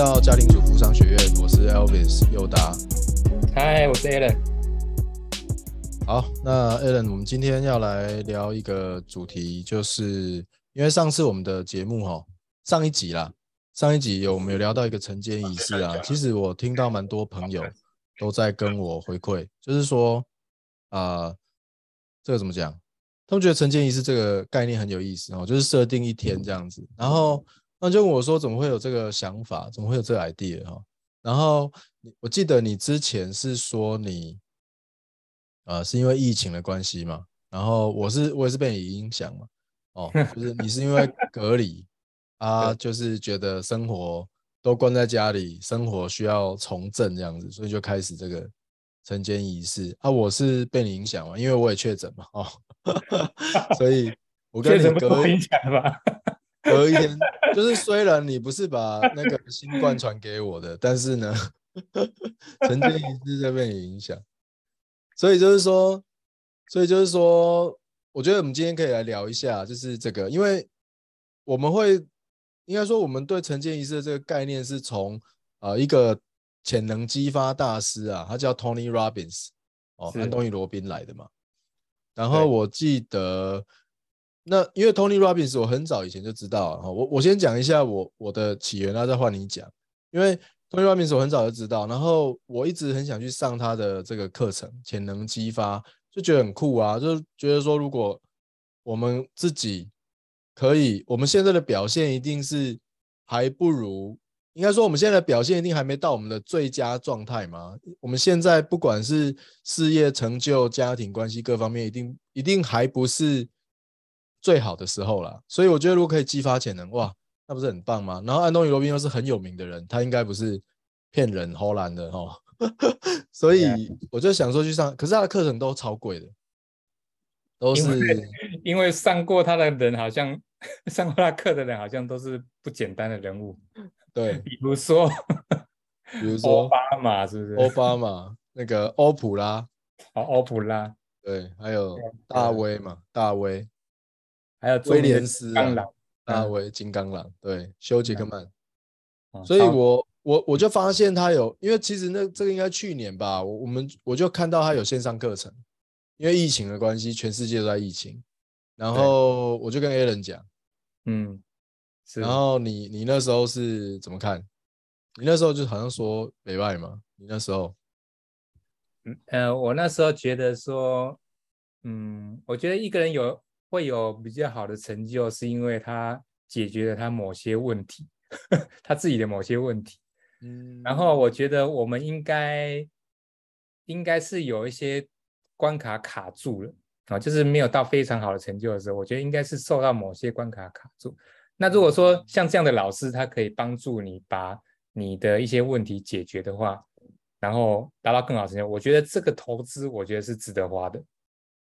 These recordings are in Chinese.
到家庭主妇商学院，我是 Elvis 尤达。嗨，我是 Alan。好，那 Alan，我们今天要来聊一个主题，就是因为上次我们的节目哈，上一集啦，上一集有我们有聊到一个晨间仪式啊。其实我听到蛮多朋友都在跟我回馈，就是说啊，这个怎么讲？他们觉得晨间仪式这个概念很有意思哦，就是设定一天这样子，然后。那就问我说，怎么会有这个想法？怎么会有这个 idea 哈？然后我记得你之前是说你，呃，是因为疫情的关系嘛？然后我是我也是被你影响嘛？哦，就是你是因为隔离 啊，就是觉得生活都关在家里，生活需要重振这样子，所以就开始这个晨间仪式啊。我是被你影响嘛，因为我也确诊嘛，哦，所以我跟你隔影响吧。隔一天，就是虽然你不是把那个新冠传给我的，但是呢，曾经一直在被你影响，所以就是说，所以就是说，我觉得我们今天可以来聊一下，就是这个，因为我们会应该说，我们对成建仪式的这个概念是从呃一个潜能激发大师啊，他叫 Tony Robbins 哦，安东尼罗宾来的嘛，然后我记得。那因为 Tony Robbins，我很早以前就知道啊。我我先讲一下我我的起源，然后再换你讲。因为 Tony Robbins 我很早就知道，然后我一直很想去上他的这个课程，潜能激发，就觉得很酷啊。就觉得说，如果我们自己可以，我们现在的表现一定是还不如，应该说我们现在的表现一定还没到我们的最佳状态嘛。我们现在不管是事业成就、家庭关系各方面，一定一定还不是。最好的时候了，所以我觉得如果可以激发潜能，哇，那不是很棒吗？然后安东尼罗宾又是很有名的人，他应该不是骗人、偷懒的哦。所以我就想说去上，可是他的课程都超贵的，都是因为上过他的人，好像上过他课的人，好像都是不简单的人物。对，比如说，比如说奥巴马是不是？奥巴马那个欧普拉，哦，欧普拉，对，还有大威嘛，大威。还有威廉斯啊，大卫金刚狼，对，休杰克曼，所以我我我就发现他有，因为其实那这个应该去年吧，我我们我就看到他有线上课程，因为疫情的关系，全世界都在疫情，然后我就跟 a l a n 讲，嗯，然后你你那时候是怎么看？你那时候就好像说北外嘛，你那时候，嗯呃，我那时候觉得说，嗯，我觉得一个人有。会有比较好的成就，是因为他解决了他某些问题，他自己的某些问题。嗯，然后我觉得我们应该应该是有一些关卡卡住了啊，就是没有到非常好的成就的时候，我觉得应该是受到某些关卡卡住。那如果说像这样的老师，他可以帮助你把你的一些问题解决的话，然后达到更好成就，我觉得这个投资，我觉得是值得花的。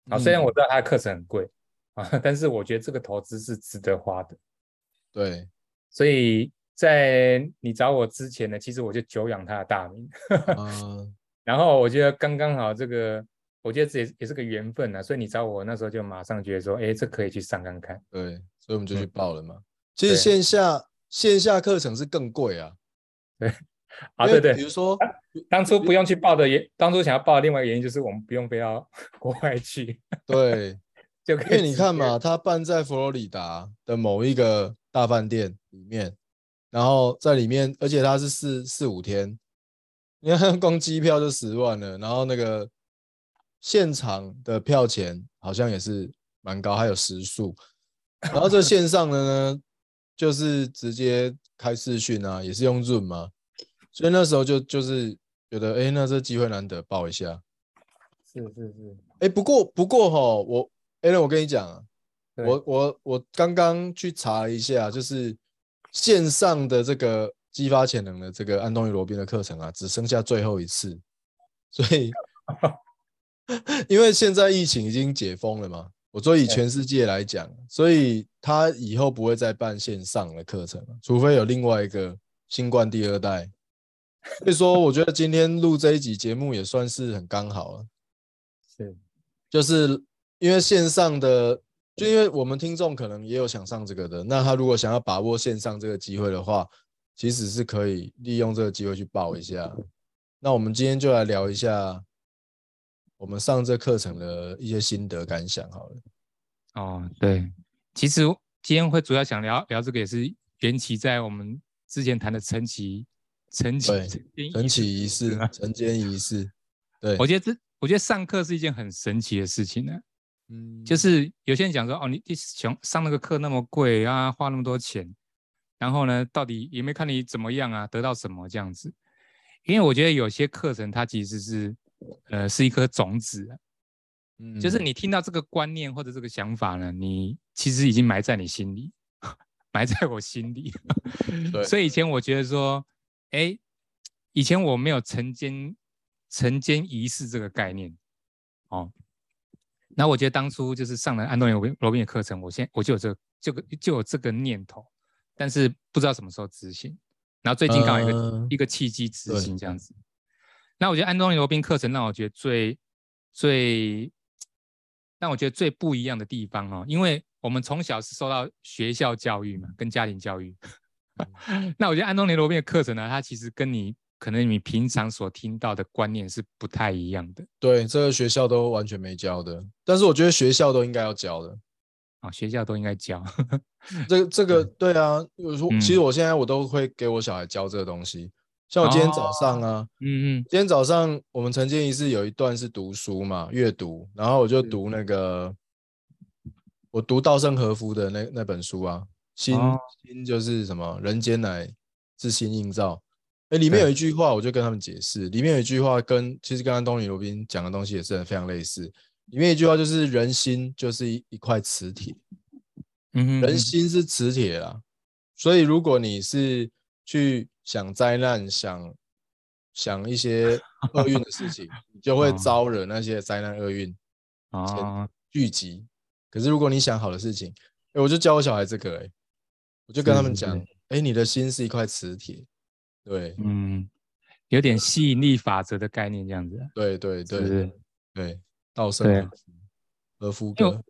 啊，虽然我知道他的课程很贵。啊！但是我觉得这个投资是值得花的，对。所以在你找我之前呢，其实我就久仰他的大名。嗯。然后我觉得刚刚好，这个我觉得这也也是个缘分啊。所以你找我那时候就马上觉得说，哎，这可以去上看看。对，所以我们就去报了嘛。其实线下线下课程是更贵啊。对。啊，对对。比如说，当初不用去报的原，当初想要报的另外一个原因就是我们不用飞到国外去。对。因为你看嘛，他办在佛罗里达的某一个大饭店里面，然后在里面，而且他是四四五天，你看光机票就十万了，然后那个现场的票钱好像也是蛮高，还有食宿，然后这线上的呢，就是直接开视讯啊，也是用 Zoom 嘛，所以那时候就就是觉得，哎，那这机会难得报一下，是是是，哎，不过不过哈，我。哎，那我跟你讲啊，我我我刚刚去查了一下，就是线上的这个激发潜能的这个安东尼罗宾的课程啊，只剩下最后一次，所以 因为现在疫情已经解封了嘛，我说以全世界来讲，所以他以后不会再办线上的课程了，除非有另外一个新冠第二代。所以说，我觉得今天录这一集节目也算是很刚好了，是，就是。因为线上的，就因为我们听众可能也有想上这个的，那他如果想要把握线上这个机会的话，其实是可以利用这个机会去报一下。那我们今天就来聊一下我们上这课程的一些心得感想好了。哦，对，其实今天会主要想聊聊这个，也是缘起在我们之前谈的晨起、晨起、晨起仪式、晨间仪式。对，我觉得这，我觉得上课是一件很神奇的事情呢。嗯，就是有些人讲说，哦，你你想上那个课那么贵啊，花那么多钱，然后呢，到底也没看你怎么样啊，得到什么这样子？因为我觉得有些课程它其实是，呃，是一颗种子，嗯，就是你听到这个观念或者这个想法呢，你其实已经埋在你心里，埋在我心里。对，所以以前我觉得说，哎，以前我没有晨间晨间仪式这个概念，哦。那我觉得当初就是上了安东尼罗宾罗宾的课程，我现我就有这这个就有这个念头，但是不知道什么时候执行。然后最近刚好一个一个契机执行这样子。那我觉得安东尼罗宾课程让我觉得最最让我觉得最不一样的地方哦，因为我们从小是受到学校教育嘛，跟家庭教育。那我觉得安东尼罗宾的课程呢，它其实跟你。可能你平常所听到的观念是不太一样的。对，这个学校都完全没教的，但是我觉得学校都应该要教的。啊，学校都应该教。这这个对啊，有时候其实我现在我都会给我小孩教这个东西。像我今天早上啊，嗯嗯，今天早上我们晨间仪式有一段是读书嘛，阅读，然后我就读那个，我读稻盛和夫的那那本书啊，心心就是什么，人间乃自心映照。哎，里面有一句话，我就跟他们解释。里面有一句话，跟其实刚刚东尼罗宾讲的东西也是非常类似。里面一句话就是“人心就是一一块磁铁”，嗯，人心是磁铁啊。所以如果你是去想灾难、想想一些厄运的事情，你就会 招惹那些灾难、厄运啊聚集。可是如果你想好的事情，哎，我就教我小孩这个，哎，我就跟他们讲，哎，你的心是一块磁铁。对，嗯，有点吸引力法则的概念这样子。对对对对对，道生和夫哥，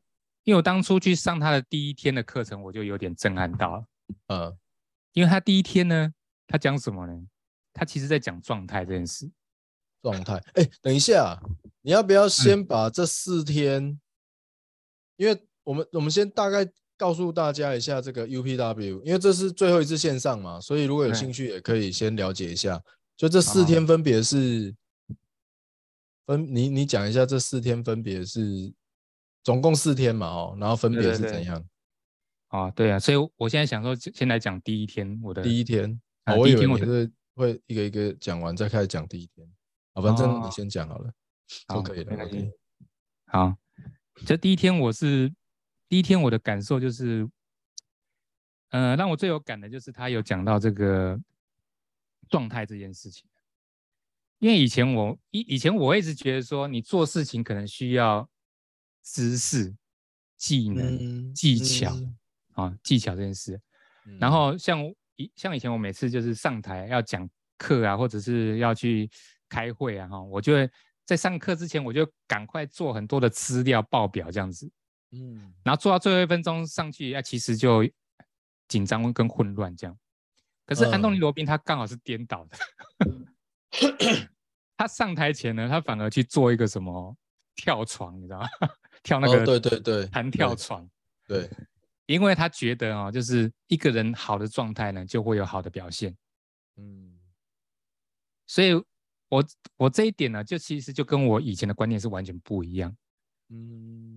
因为我当初去上他的第一天的课程，我就有点震撼到了。嗯，因为他第一天呢，他讲什么呢？他其实在讲状态这件事。状态，哎，等一下，你要不要先把这四天？因为我们我们先大概。告诉大家一下这个 UPW，因为这是最后一次线上嘛，所以如果有兴趣也可以先了解一下。就这四天分别是分你你讲一下这四天分别是总共四天嘛哦，然后分别是怎样？啊，对啊，所以我现在想说先来讲第一天我的第一天，我以为你是会一个一个讲完再开始讲第一天。啊，反正你先讲好了，都可以了。OK，好，这第一天我是。第一天我的感受就是，呃，让我最有感的就是他有讲到这个状态这件事情。因为以前我以以前我一直觉得说，你做事情可能需要知识、技能、技巧啊，技巧这件事。然后像以像以前我每次就是上台要讲课啊，或者是要去开会啊，哈，我就会在上课之前我就赶快做很多的资料报表这样子。嗯，然后做到最后一分钟上去，啊，其实就紧张跟混乱这样。可是安东尼罗宾他刚好是颠倒的，他上台前呢，他反而去做一个什么跳床，你知道吗？跳那个对对对弹跳床，对，因为他觉得啊，就是一个人好的状态呢，就会有好的表现。嗯，所以我我这一点呢，就其实就跟我以前的观念是完全不一样。嗯。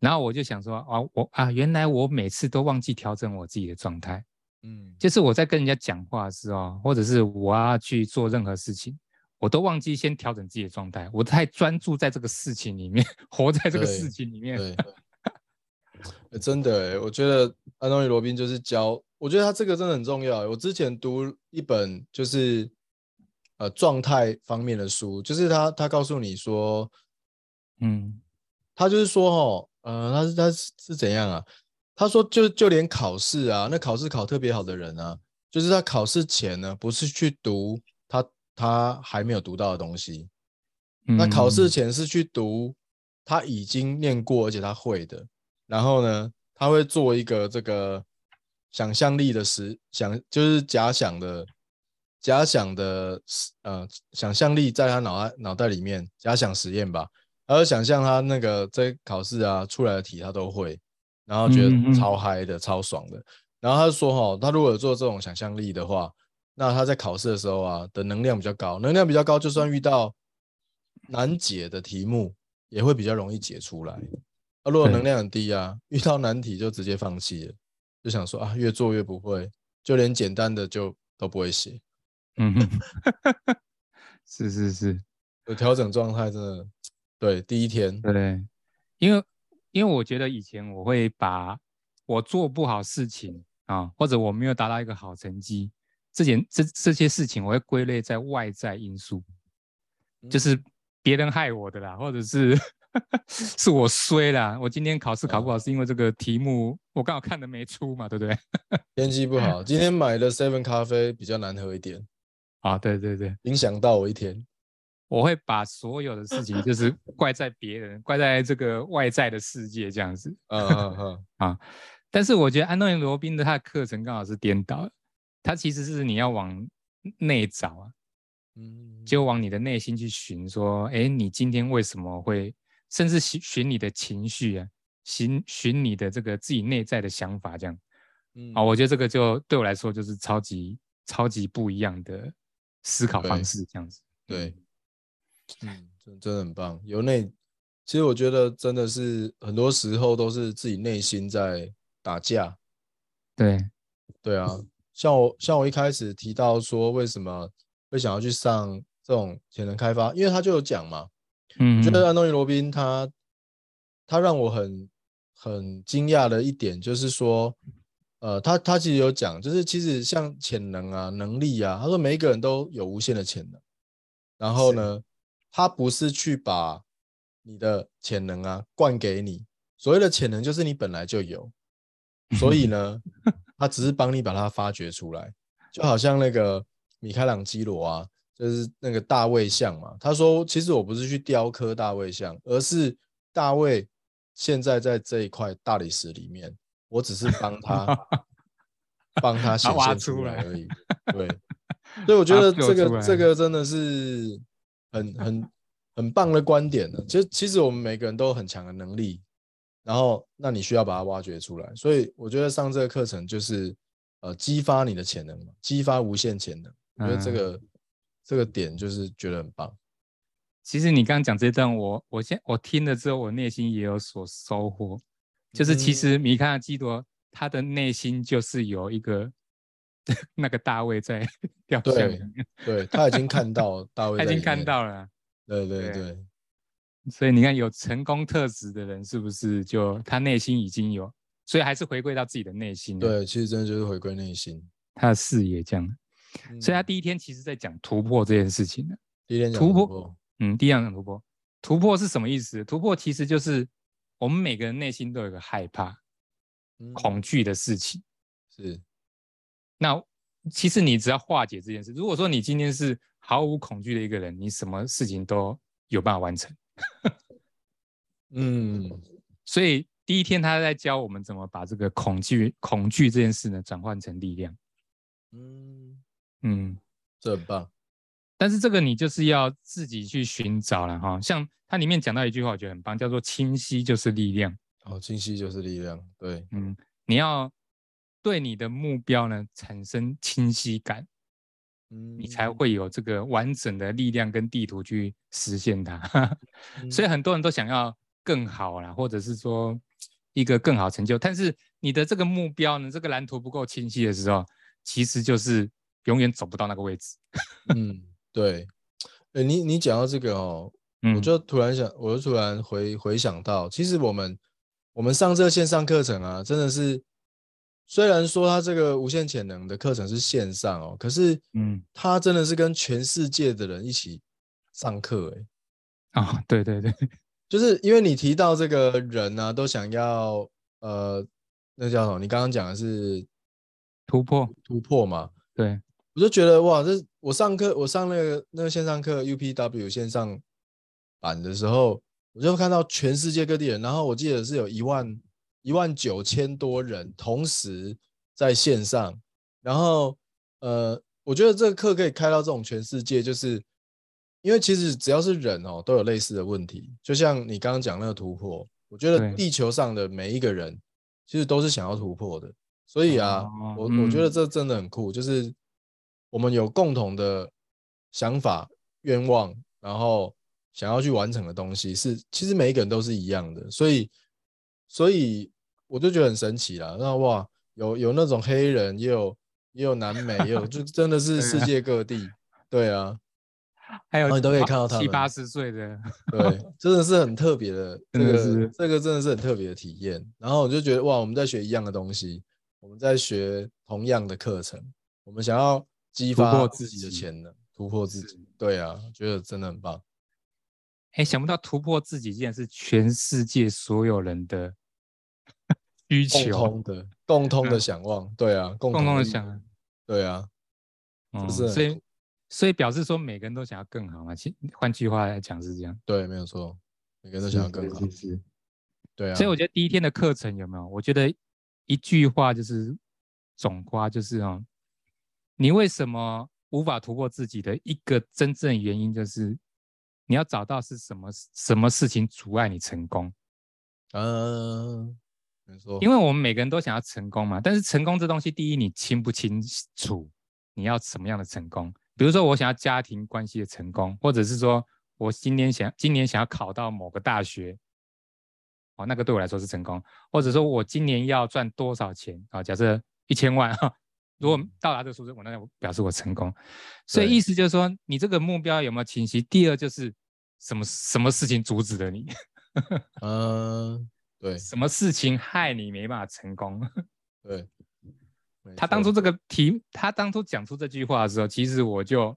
然后我就想说啊，我啊，原来我每次都忘记调整我自己的状态，嗯，就是我在跟人家讲话的时候，或者是我要去做任何事情，我都忘记先调整自己的状态，我太专注在这个事情里面，活在这个事情里面。对，真的，我觉得安东尼罗宾就是教，我觉得他这个真的很重要。我之前读一本就是呃状态方面的书，就是他他告诉你说，嗯，他就是说哦。呃，他是他是是怎样啊？他说，就就连考试啊，那考试考特别好的人啊，就是他考试前呢，不是去读他他还没有读到的东西，那考试前是去读他已经念过而且他会的，然后呢，他会做一个这个想象力的实想，就是假想的假想的呃想象力在他脑袋脑袋里面假想实验吧，还有想象他那个在考试啊出来的题他都会，然后觉得超嗨的超爽的。然后他就说哈，他如果有做这种想象力的话，那他在考试的时候啊的能量比较高，能量比较高，就算遇到难解的题目也会比较容易解出来。啊，如果能量很低啊，遇到难题就直接放弃了，就想说啊，越做越不会，就连简单的就都不会写。嗯 哼，是是是，有调整状态真的，对，第一天，对，因为因为我觉得以前我会把我做不好事情啊，或者我没有达到一个好成绩，这件这这些事情，我会归类在外在因素，就是别人害我的啦，或者是。是我衰啦！我今天考试考不好，是因为这个题目我刚好看的没出嘛，对不对？天气不好，今天买的 Seven 咖啡比较难喝一点啊，对对对，影响到我一天。我会把所有的事情就是怪在别人，怪在这个外在的世界这样子。嗯嗯嗯 啊！但是我觉得安东尼罗宾的他的课程刚好是颠倒，他其实是你要往内找啊，嗯，就往你的内心去寻，说，哎，你今天为什么会？甚至寻寻你的情绪啊，寻寻你的这个自己内在的想法，这样，嗯，啊，我觉得这个就对我来说就是超级超级不一样的思考方式，这样子。对，嗯，真真的很棒。由内，其实我觉得真的是很多时候都是自己内心在打架。对，对啊，像我像我一开始提到说为什么会想要去上这种潜能开发，因为他就有讲嘛。嗯，我觉得安东尼罗宾他他让我很很惊讶的一点就是说，呃，他他其实有讲，就是其实像潜能啊、能力啊，他说每一个人都有无限的潜能，然后呢，他不是去把你的潜能啊灌给你，所谓的潜能就是你本来就有，所以 呢，他只是帮你把它发掘出来，就好像那个米开朗基罗啊。就是那个大卫像嘛，他说其实我不是去雕刻大卫像，而是大卫现在在这一块大理石里面，我只是帮他 帮他显现出来而已。对，所以我觉得这个这个真的是很很很棒的观点呢。其实其实我们每个人都有很强的能力，然后那你需要把它挖掘出来。所以我觉得上这个课程就是呃激发你的潜能嘛，激发无限潜能。我觉得这个。这个点就是觉得很棒。其实你刚刚讲这段，我我现我听了之后，我内心也有所收获。就是其实米开朗基罗他的内心就是有一个 那个大卫在 雕像里面，对他已经看到大卫，他已经看到了。对对对。所以你看，有成功特质的人，是不是就他内心已经有？所以还是回归到自己的内心。对，其实真的就是回归内心，他的视野这样。所以他第一天其实在讲突破这件事情的。第一天突破，嗯，第一天讲突破。突破是什么意思？突破其实就是我们每个人内心都有一个害怕、恐惧的事情。是。那其实你只要化解这件事。如果说你今天是毫无恐惧的一个人，你什么事情都有办法完成。嗯。所以第一天他在教我们怎么把这个恐惧、恐惧这件事呢转换成力量。嗯。嗯，这很棒，但是这个你就是要自己去寻找了哈。像它里面讲到一句话，我觉得很棒，叫做“清晰就是力量”。哦，清晰就是力量，对，嗯，你要对你的目标呢产生清晰感，嗯，你才会有这个完整的力量跟地图去实现它。所以很多人都想要更好啦，或者是说一个更好成就，但是你的这个目标呢，这个蓝图不够清晰的时候，其实就是。永远走不到那个位置。嗯，对。哎，你你讲到这个哦，我就突然想，我就突然回回想到，其实我们我们上这个线上课程啊，真的是虽然说他这个无限潜能的课程是线上哦，可是嗯，他真的是跟全世界的人一起上课哎。啊，对对对，就是因为你提到这个人呢，都想要呃，那叫什么？你刚刚讲的是突破突破嘛？对。我就觉得哇，这我上课，我上那个那个线上课 UPW 线上版的时候，我就看到全世界各地人，然后我记得是有一万一万九千多人同时在线上，然后呃，我觉得这个课可以开到这种全世界，就是因为其实只要是人哦，都有类似的问题。就像你刚刚讲那个突破，我觉得地球上的每一个人其实都是想要突破的。所以啊，哦我我觉得嗯这真的很酷，就是我们有共同的想法、愿望，然后想要去完成的东西是，其实每一个人都是一样的。所以，所以我就觉得很神奇啦。那哇，有有那种黑人，也有也有南美，也有就真的 是世啊界各地。对啊，还有你都可以看到他们七八十岁的，对，真的是很特别的，这个真的是这个真的是很特别的体验。然后我就觉得哇，我们在学一样的东西，我们在学同样的课程，我们想要激发自自己的潜能，突破自己。对啊，觉得真的很棒。哎，想不到突破自己竟然是全世界所有人的需共求，通的共通的嗯想望，对啊，共共同的想，对啊，嗯，是很所以所以表示说每个人都想要更好嘛。其换句话来讲是这样，对，没有错，每个人都想要更好是，对啊。所以我觉得第一天的课程有没有？我觉得一句话就是总瓜，就是哦，你为什么无法突破自己的一个真正原因，就是你要找到是什么什么事情阻碍你成功。嗯，因为我们每个人都想要成功嘛，但是成功这东西，第一你清不清楚你要什么样的成功？比如说我想要家庭关系的成功，或者是说我今年想今年想要考到某个大学，哦，那个对我来说是成功，或者说我今年要赚多少钱啊？假设一千万哈，如果到达这个数字，我那就表示我成功。所以意思就是说，你这个目标有没有清晰？第二就是什么什么事情阻止了你？嗯，对。什么事情害你没办法成功？对，他当初这个题，他当初讲出这句话的时候，其实我就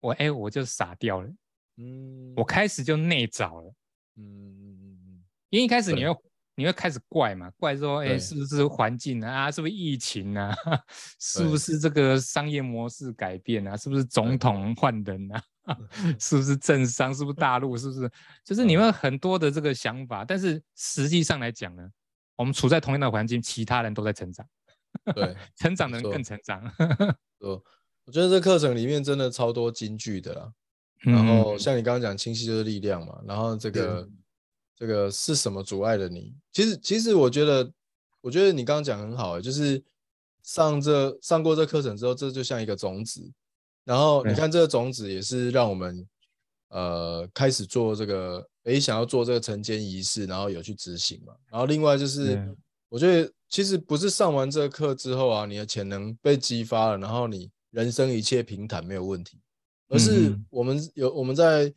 我哎、我就傻掉了，嗯，我开始就内找了，嗯嗯嗯因为一开始你对会你会开始怪嘛，怪说哎、对是不是环境啊，啊是不是疫情啊，是不是这个商业模式改变啊，是不是总对统换人啊，是不是政商，是不是大陆，是不是就是你嗯们很多的这个想法，但是实际上来讲呢，我们处在同样的环境，其他人都在成长，嗯，对。成长的人更成长，哦，我觉得这课程里面真的超多金句的啦。然后嗯像你刚刚讲，清晰就是力量嘛。然后这个这个是什么阻碍了你？其实其实我觉得，我觉得你刚刚讲很好欸，就是上这上过这课程之后，这就像一个种子。然后你看这个种子也是让我们呃开始做这个，诶，想要做这个晨间仪式，然后有去执行嘛。然后另外就是我觉得其实不是上完这个课之后啊，你的潜能被激发了，然后你人生一切平坦没有问题，而是我们有我们在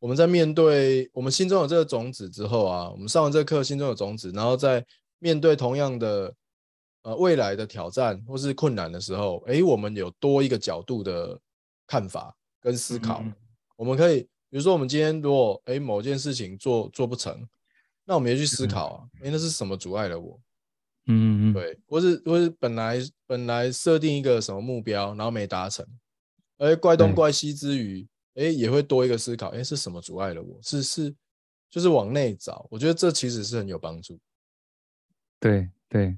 我们在面对我们心中有这个种子之后啊，我们上完这个课心中有种子，然后在面对同样的呃未来的挑战或是困难的时候，诶，我们有多一个角度的看法跟思考，嗯我们可以比如说我们今天如果诶某件事情做做不成，那我们也去思考啊，诶，那是什么阻碍了我？嗯嗯，对，或是或是本来本来设定一个什么目标，然后没达成，而怪东怪西之余，哎，也会多一个思考，哎，是什么阻碍了我？是是，就是往内找，我觉得这其实是很有帮助。对对，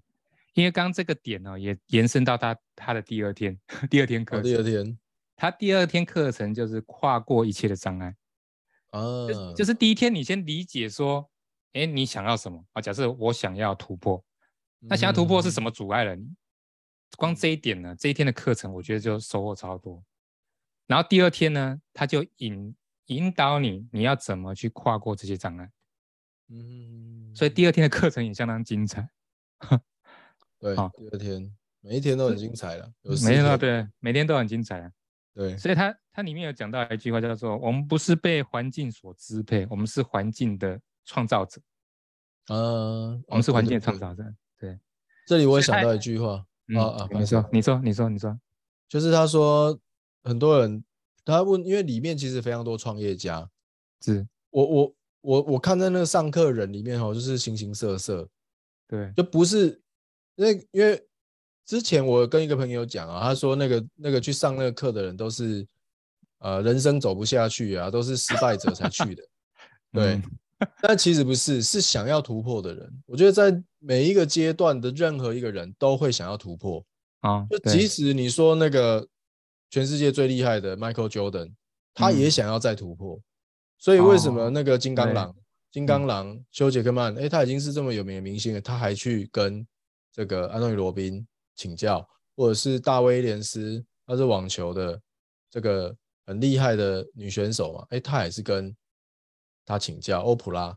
因为刚刚这个点呢、也延伸到他他的第二天，第二天哦，课第二，天他第二天课程就是跨过一切的障碍，哦，就就是第一天你先理解说，哎，你想要什么啊？假设我想要突破，那想要突破是什么？阻碍了你？光这一点呢，这一天的课程我觉得就收获超多。然后第二天呢，他就引引导你，你要怎么去跨过这些障碍。嗯，所以第二天的课程也相当精彩。对，好第二天每一天都很精彩了，每天都对，每天都很精彩啊。对，所以它它里面有讲到一句话叫做：我们不是被环境所支配，我们是环境的创造者，呃，我们是环境的创造者。对，这里我也想到一句话，嗯啊啊你说，你说，你说，你说，就是他说很多人他问，因为里面其实非常多创业家，是，我我我我看在那个上课人里面哦，就是形形色色，对，就不是因为因为之前我跟一个朋友讲啊，他说那个那个去上那个课的人都是呃人生走不下去啊，都是失败者才去的，对嗯但其实不是，是想要突破的人。我觉得在每一个阶段的任何一个人都会想要突破。啊，就即使你说那个全世界最厉害的 Michael Jordan，他也想要再突破。所以为什么那个金刚狼、金刚狼休杰克曼，哎，他已经是这么有名的明星了，他还去跟这个安东尼罗宾请教，或者是大威廉斯，他是网球的这个很厉害的女选手嘛，哎，他也是跟他请教，欧普拉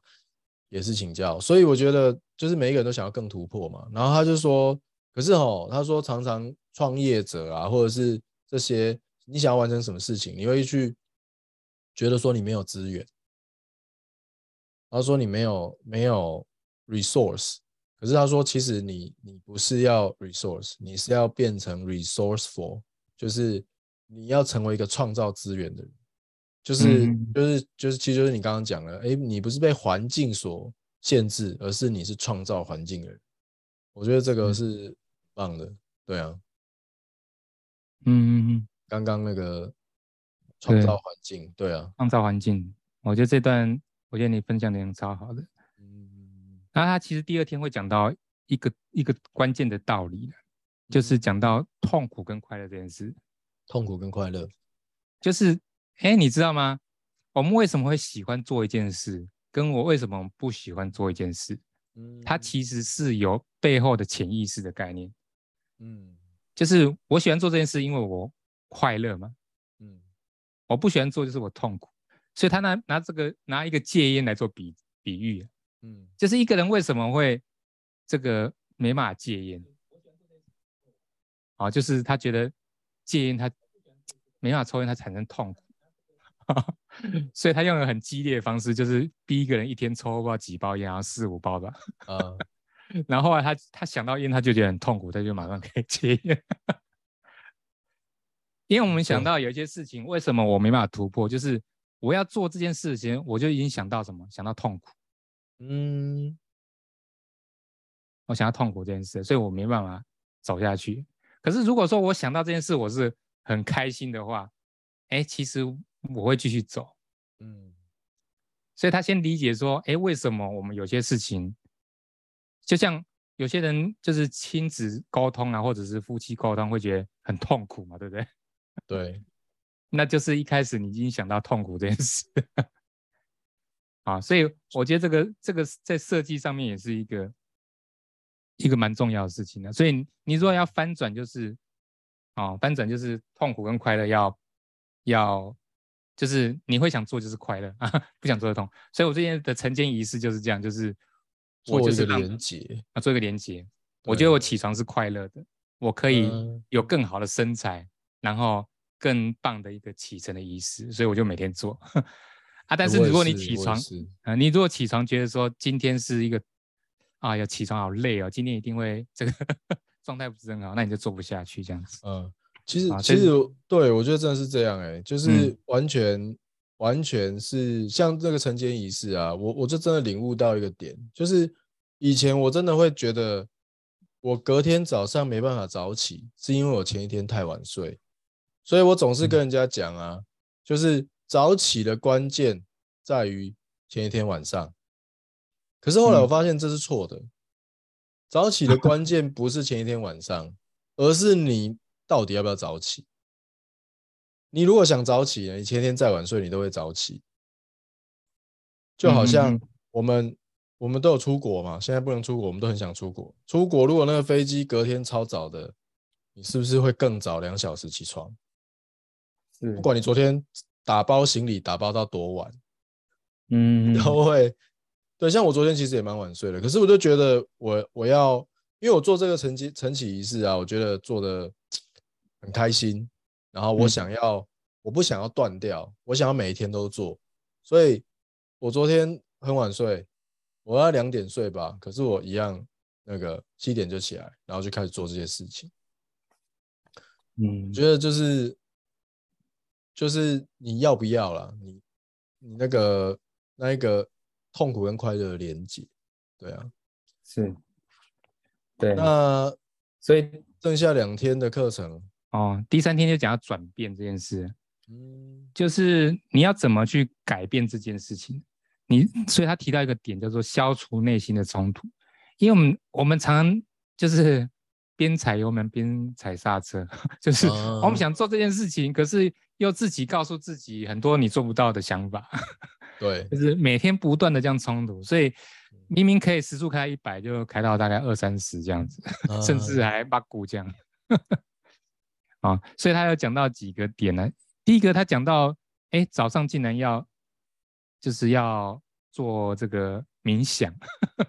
也是请教，所以我觉得就是每一个人都想要更突破嘛。然后他就说，可是哦，他说常常创业者啊，或者是这些你想要完成什么事情，你会去觉得说你没有资源，他说你没有没有 resource，可是他说其实你你不是要 resource，你是要变成 resourceful，就是你要成为一个创造资源的人。就是嗯就是就是，其实就是你刚刚讲了，哎，你不是被环境所限制，而是你是创造环境的人。我觉得这个嗯是棒的，对啊。嗯嗯嗯，刚刚那个创造环境，对啊，创造环境，我觉得这段我觉得你分享的超好的。嗯，那他其实第二天会讲到一个一个关键的道理了，就是讲到痛苦跟快乐这件事。痛苦跟快乐，就是，哎，你知道吗？我们为什么会喜欢做一件事，跟我为什么不喜欢做一件事，嗯，它其实是有背后的潜意识的概念。嗯就是我喜欢做这件事，因为我快乐嘛；嗯我不喜欢做，就是我痛苦。所以他拿拿这个拿一个戒烟来做比比喻，嗯就是一个人为什么会这个没办法戒烟，啊，就是他觉得戒烟他没办法抽烟，他产生痛苦，所以他用了很激烈的方式，就是逼一个人一天抽不知道几包烟，然后四五包吧。啊，然后后来他他想到烟，他就觉得很痛苦，他就马上可以戒烟。因为我们想到有一些事情，为什么我没办法突破？就是我要做这件事情，我就已经想到什么？想到痛苦，嗯我想要痛苦这件事，所以我没办法走下去。可是如果说我想到这件事，我是很开心的话，哎，其实我会继续走。嗯所以他先理解说，哎，为什么我们有些事情，就像有些人就是亲子沟通啊，或者是夫妻沟通，会觉得很痛苦嘛，对不对？对，那就是一开始你已经想到痛苦这件事啊，所以我觉得这个这个在设计上面也是一个一个蛮重要的事情的。所以你你如果要翻转，就是啊，翻转就是痛苦跟快乐要要，就是你会想做就是快乐啊，不想做的痛。所以我最近的晨间仪式就是这样，就是我做一个就是连接，啊做一个连接。我觉得我起床是快乐的，我可以嗯有更好的身材，然后更棒的一个启程的仪式，所以我就每天做啊。但是如果你起床是啊、你如果起床觉得说今天是一个啊，要起床好累哦，今天一定会这个 状态不是很好，那你就做不下去这样子。嗯，其实啊其实对我觉得真的是这样哎、就是嗯完全、完全是像这个晨间仪式啊，我我就真的领悟到一个点，就是以前我真的会觉得我隔天早上没办法早起，是因为我前一天太晚睡，所以我总是跟人家讲啊，就是早起的关键在于前一天晚上。可是后来我嗯发现这是错的，早起的关键不是前一天晚上，而是你到底要不要早起。你如果想早起，你前天再晚睡，你都会早起。就好像嗯我们我们都有出国嘛，现在不能出国，我们都很想出国。出国如果那个飞机隔天超早的，你是不是会更早两小时起床？不管你昨天打包行李打包到多晚，嗯，都会对。像我昨天其实也蛮晚睡的，可是我就觉得我我要，因为我做这个晨起晨起仪式啊，我觉得做的 很开心，然后我嗯想要，我不想要断掉，我想要每一天都做，所以我昨天很晚睡，我要两点睡吧，可是我一样那个七点就起来，然后就开始做这些事情。嗯我觉得就是就是你要不要啦，你你那个那一个痛苦跟快乐的连接，对啊。是，对，那所以剩下两天的课程，哦，第三天就讲要转变这件事，嗯就是你要怎么去改变这件事情。你，所以他提到一个点叫做消除内心的冲突，因为我们我们常常就是边踩油门边踩刹车，就是我们想做这件事情，可是又自己告诉自己很多你做不到的想法，对，就是每天不断的这样冲突，所以明明可以时速开一百，就开到大概二三十这样子，甚至还八股这样。啊，所以他有讲到几个点呢。第一个，他讲到，哎，早上竟然要，就是要做这个冥想。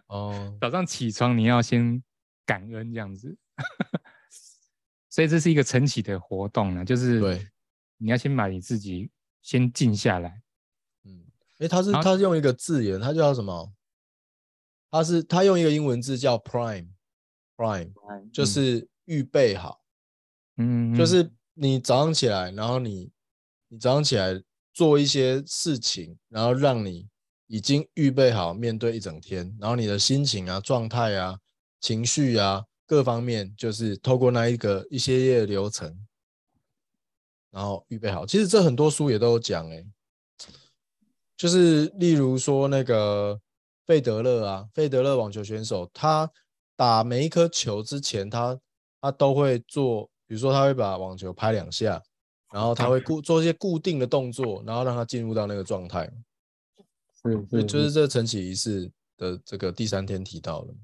哦，早上起床你要先感恩这样子。所以这是一个晨起的活动呢，就是对，你要先把你自己先静下来。嗯，哎，他是他是用一个字眼，他叫什么？他是他用一个英文字叫 prime，prime，就是预备好。嗯，就是你早上起来，然后你你早上起来做一些事情，然后让你已经预备好面对一整天，然后你的心情啊、状态啊、情绪啊各方面，就是透过那一个一些页流程，然后预备好。其实这很多书也都有讲，哎，就是例如说那个费德勒啊，费德勒网球选手，他打每一颗球之前，他他都会做。比如说，他会把网球拍两下，然后他会固做一些固定的动作，然后让他进入到那个状态。是，所以就是这晨起仪式的这个第三天提到的。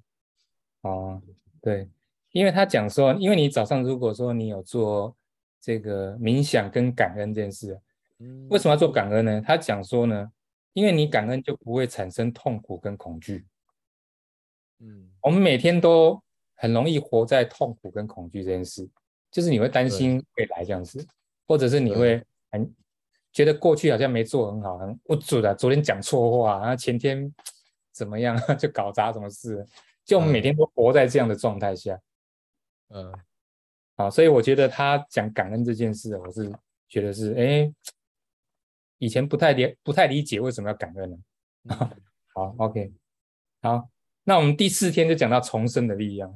哦，对，因为他讲说，因为你早上如果说你有做这个冥想跟感恩这件事，为什么要做感恩呢？他讲说呢，因为你感恩就不会产生痛苦跟恐惧。嗯，我们每天都很容易活在痛苦跟恐惧这件事。就是你会担心未来这样子，或者是你会很觉得过去好像没做很好，很不准的。昨天讲错话，然后前天怎么样 就搞砸什么事，就我们每天都活在这样的状态下。嗯，好，所以我觉得他讲感恩这件事，我是觉得是，哎，以前不太理不太理解为什么要感恩呢？好，OK，好，那我们第四天就讲到重生的力量。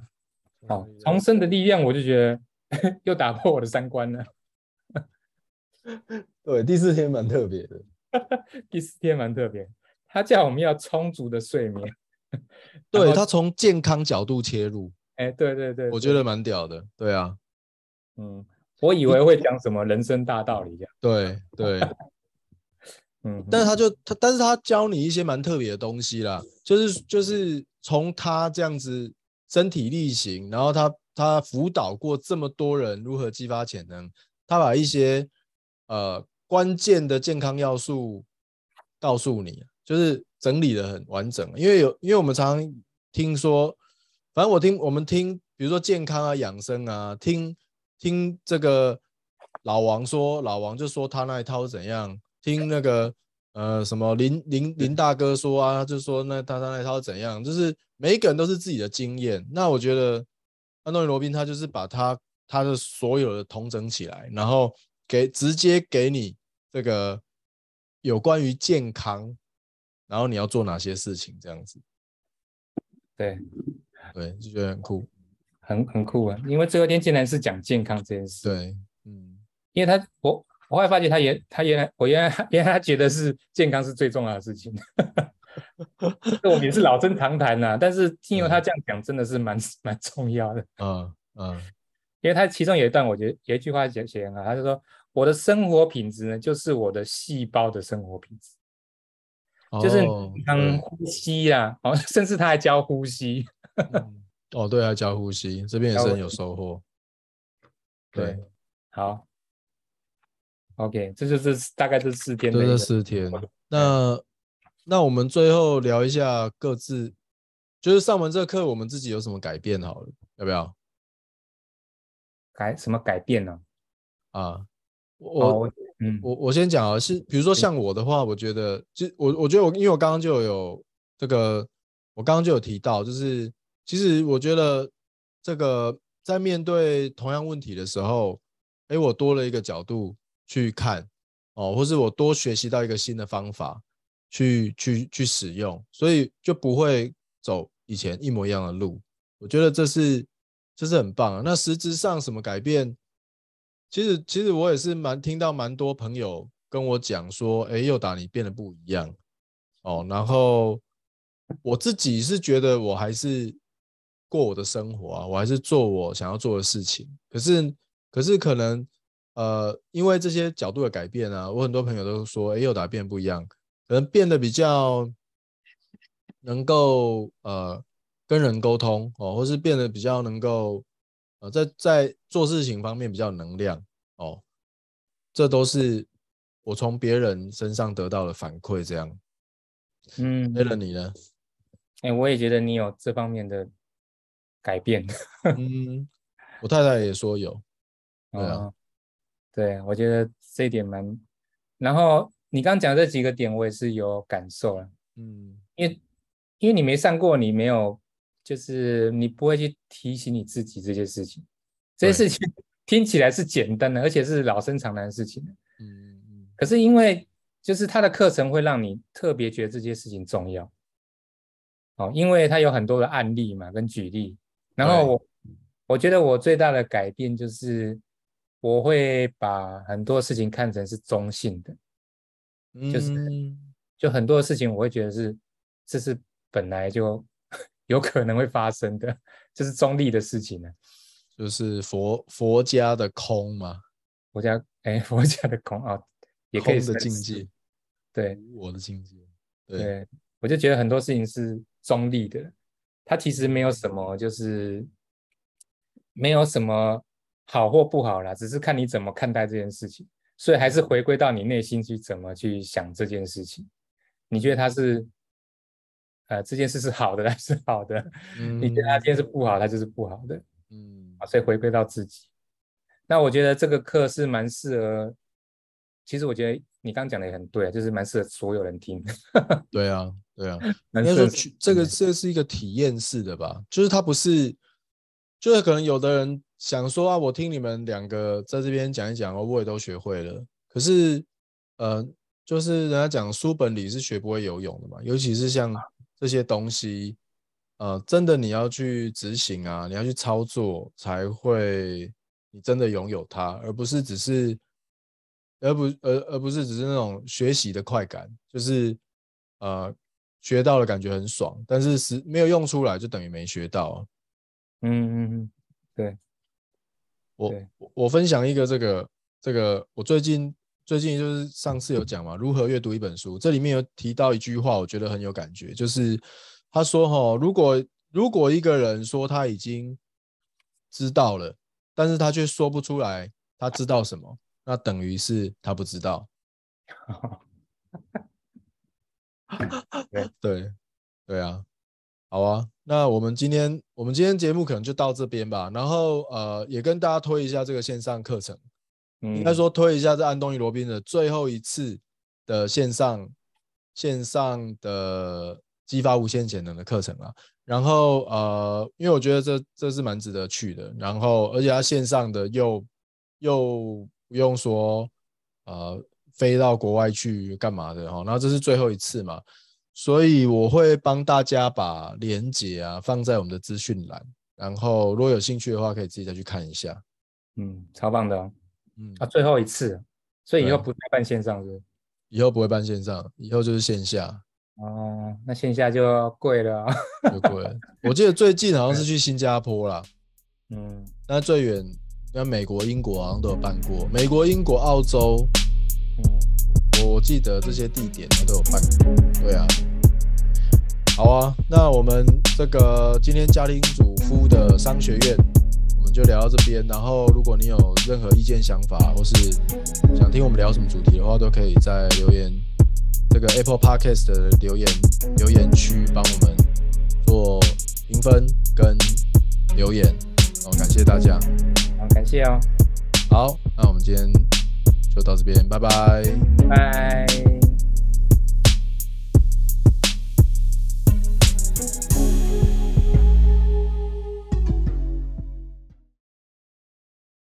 好，重生的力量，我就觉得。又打破我的三观了。对，第四天蛮特别的。第四天蛮特别，他叫我们要充足的睡眠。对他从健康角度切入。哎，对对对，我觉得蛮屌的。对啊，嗯，我以为会讲什么人生大道理这样。对对，嗯，但是他就他，但是他教你一些蛮特别的东西啦，就是就是从他这样子身体力行，然后他。他辅导过这么多人如何激发潜能，他把一些呃关键的健康要素告诉你，就是整理的很完整。因为有，因为我们常常听说，反正我听我们听，比如说健康啊、养生啊，听听这个老王说，老王就说他那一套怎样，听那个呃什么林林林大哥说啊，就说那他他那一套怎样，就是每一个人都是自己的经验。那我觉得。安东尼罗宾他就是把他他的所有的统整起来，然后给直接给你这个有关于健康，然后你要做哪些事情这样子。对对，就觉得很酷，很很酷啊！因为最后一天竟然是讲健康这件事。对，嗯，因为他我我后来发觉他原他原来我原来原来他觉得是健康是最重要的事情。我们也是老生常谈呐，但是听由他这样讲，真的是蛮蛮重要的。嗯嗯，因为他其中有一段，我觉得有一句话写写很好，他就说：“我的生活品质呢，就是我的细胞的生活品质，就是嗯呼吸呀，哦，甚至他还教呼吸。哦，对，还教呼吸，这边也是很有收获。对，好，OK，这就是大概这四天，这四天，那。那我们最后聊一下各自，就是上完这课，我们自己有什么改变？好了，要不要改什么改变呢？啊，我嗯，我我先讲啊，是比如说像我的话，我觉得，就我我觉得我，因为我刚刚就有这个，我刚刚就有提到，就是其实我觉得这个在面对同样问题的时候，哎，我多了一个角度去看哦，或是我多学习到一个新的方法。去去去使用，所以就不会走以前一模一样的路。我觉得这是这是很棒啊。那实质上什么改变？其实其实我也是蛮听到蛮多朋友跟我讲说，哎，又打你变得不一样哦，然后我自己是觉得我还是过我的生活啊，我还是做我想要做的事情。可是，可是可能呃，因为这些角度的改变啊，我很多朋友都说，哎，又打变不一样，可能变得比较能够呃跟人沟通哦，或是变得比较能够呃在在做事情方面比较能量哦，这都是我从别人身上得到的反馈，这样。嗯，为了你呢？哎，我也觉得你有这方面的改变。嗯，我太太也说有。对啊，对，我觉得这一点蛮。然后你刚讲这几个点，我也是有感受了。嗯，因为因为你没上过，你没有，就是你不会去提醒你自己这些事情。这些事情 听起来是简单的，而且是老生常谈的事情。嗯嗯。可是因为。就是他的课程会让你特别觉得这些事情重要，哦，因为他有很多的案例嘛，跟举例。然后我我觉得我最大的改变就是我会把很多事情看成是中性的，就是就很多事情我会觉得是这是本来就有可能会发生的，就是中立的事情呢，就是佛佛家的空嘛，佛家哎佛家的空啊，也可以是境界。对我的境界，对我就觉得很多事情是中立的，它其实没有什么，就是没有什么好或不好啦，只是看你怎么看待这件事情。所以还是回归到你内心去怎么去想这件事情。你觉得它是，呃，这件事是好的还是好的？你觉得它今天是不好，它就是不好的。嗯，啊，所以回归到自己。那我觉得这个课是蛮适合，其实我觉得。你刚讲的也很对啊，就是蛮适合所有人听。对啊，对啊，应该说这个这是一个体验式的吧，就是它不是，就是可能有的人想说啊，我听你们两个在这边讲一讲，我也都学会了。可是，呃，就是人家讲书本里是学不会游泳的嘛，尤其是像这些东西，呃，真的你要去执行啊，你要去操作，才会你真的拥有它，而不是只是。而不而而不是只是那种学习的快感，就是呃学到了感觉很爽，但是是没有用出来就等于没学到。嗯嗯嗯，对。我我分享一个这个这个，我最近最近就是上次有讲嘛，如何阅读一本书，这里面有提到一句话，我觉得很有感觉，就是他说哈，如果如果一个人说他已经知道了，但是他却说不出来他知道什么。那等于是他不知道，对对对啊，好啊，那我们今天我们今天节目可能就到这边吧。然后呃，也跟大家推一下这个线上课程，应该说推一下这安东尼罗宾的最后一次的线上线上的激发无限潜能的课程啊。然后呃，因为我觉得这这是蛮值得去的，然后而且它线上的又又。不用说，呃，飞到国外去干嘛的哈？然后这是最后一次嘛，所以我会帮大家把连接啊放在我们的资讯栏，然后如果有兴趣的话，可以自己再去看一下。嗯，超棒的，嗯啊，最后一次，所以以后不再办线上是？以后不会办线上，以后就是线下。哦，那线下就贵了，就贵。我记得最近好像是去新加坡啦，嗯，那最远。那美国、英国好像都有办过，美国、英国、澳洲，嗯，我记得这些地点都有办过。对啊，好啊，那我们这个今天家庭主妇的商学院，就聊到这边。然后，如果你有任何意见、想法，或是想听我们聊什么主题的话，都可以在留言这个 Apple Podcast 的留言留言区帮我们做评分跟留言。哦，感谢大家。好，感谢哦。好，那我们今天就到这边，拜拜。拜。